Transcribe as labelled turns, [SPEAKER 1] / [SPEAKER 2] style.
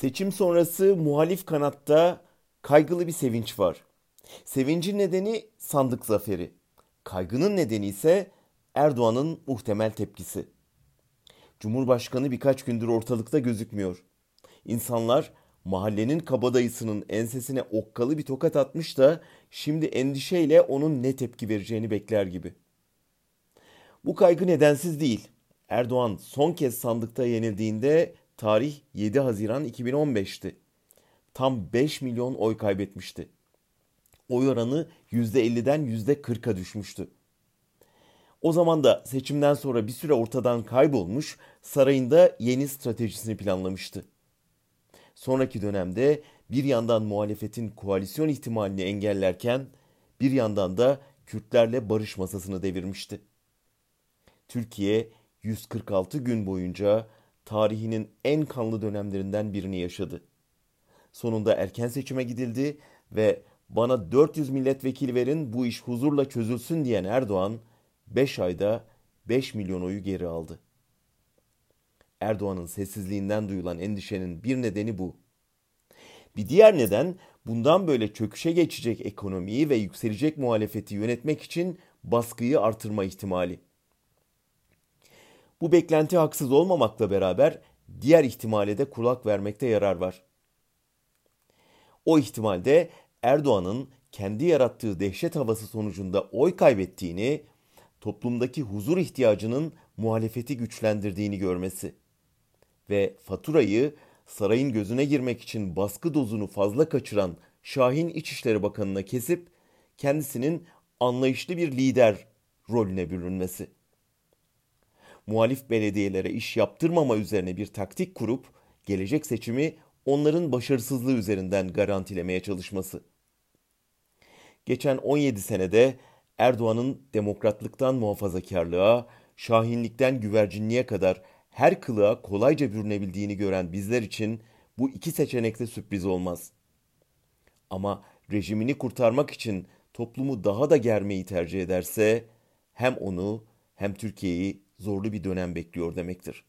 [SPEAKER 1] Seçim sonrası muhalif kanatta kaygılı bir sevinç var. Sevincin nedeni sandık zaferi. Kaygının nedeni ise Erdoğan'ın muhtemel tepkisi. Cumhurbaşkanı birkaç gündür ortalıkta gözükmüyor. İnsanlar mahallenin kabadayısının ensesine okkalı bir tokat atmış da şimdi endişeyle onun ne tepki vereceğini bekler gibi. Bu kaygı nedensiz değil. Erdoğan son kez sandıkta yenildiğinde tarih 7 Haziran 2015'ti. Tam 5 milyon oy kaybetmişti. Oy oranı %50'den %40'a düşmüştü. O zaman da seçimden sonra bir süre ortadan kaybolmuş, sarayında yeni stratejisini planlamıştı. Sonraki dönemde bir yandan muhalefetin koalisyon ihtimalini engellerken bir yandan da Kürtlerle barış masasını devirmişti. Türkiye 146 gün boyunca tarihinin en kanlı dönemlerinden birini yaşadı. Sonunda erken seçime gidildi ve bana 400 milletvekili verin bu iş huzurla çözülsün diyen Erdoğan 5 ayda 5 milyon oyu geri aldı. Erdoğan'ın sessizliğinden duyulan endişenin bir nedeni bu. Bir diğer neden bundan böyle çöküşe geçecek ekonomiyi ve yükselecek muhalefeti yönetmek için baskıyı artırma ihtimali. Bu beklenti haksız olmamakla beraber diğer ihtimale de kulak vermekte yarar var. O ihtimalde Erdoğan'ın kendi yarattığı dehşet havası sonucunda oy kaybettiğini, toplumdaki huzur ihtiyacının muhalefeti güçlendirdiğini görmesi ve faturayı sarayın gözüne girmek için baskı dozunu fazla kaçıran Şahin İçişleri Bakanı'na kesip kendisinin anlayışlı bir lider rolüne bürünmesi muhalif belediyelere iş yaptırmama üzerine bir taktik kurup gelecek seçimi onların başarısızlığı üzerinden garantilemeye çalışması. Geçen 17 senede Erdoğan'ın demokratlıktan muhafazakarlığa, şahinlikten güvercinliğe kadar her kılığa kolayca bürünebildiğini gören bizler için bu iki seçenekte sürpriz olmaz. Ama rejimini kurtarmak için toplumu daha da germeyi tercih ederse hem onu hem Türkiye'yi zorlu bir dönem bekliyor demektir.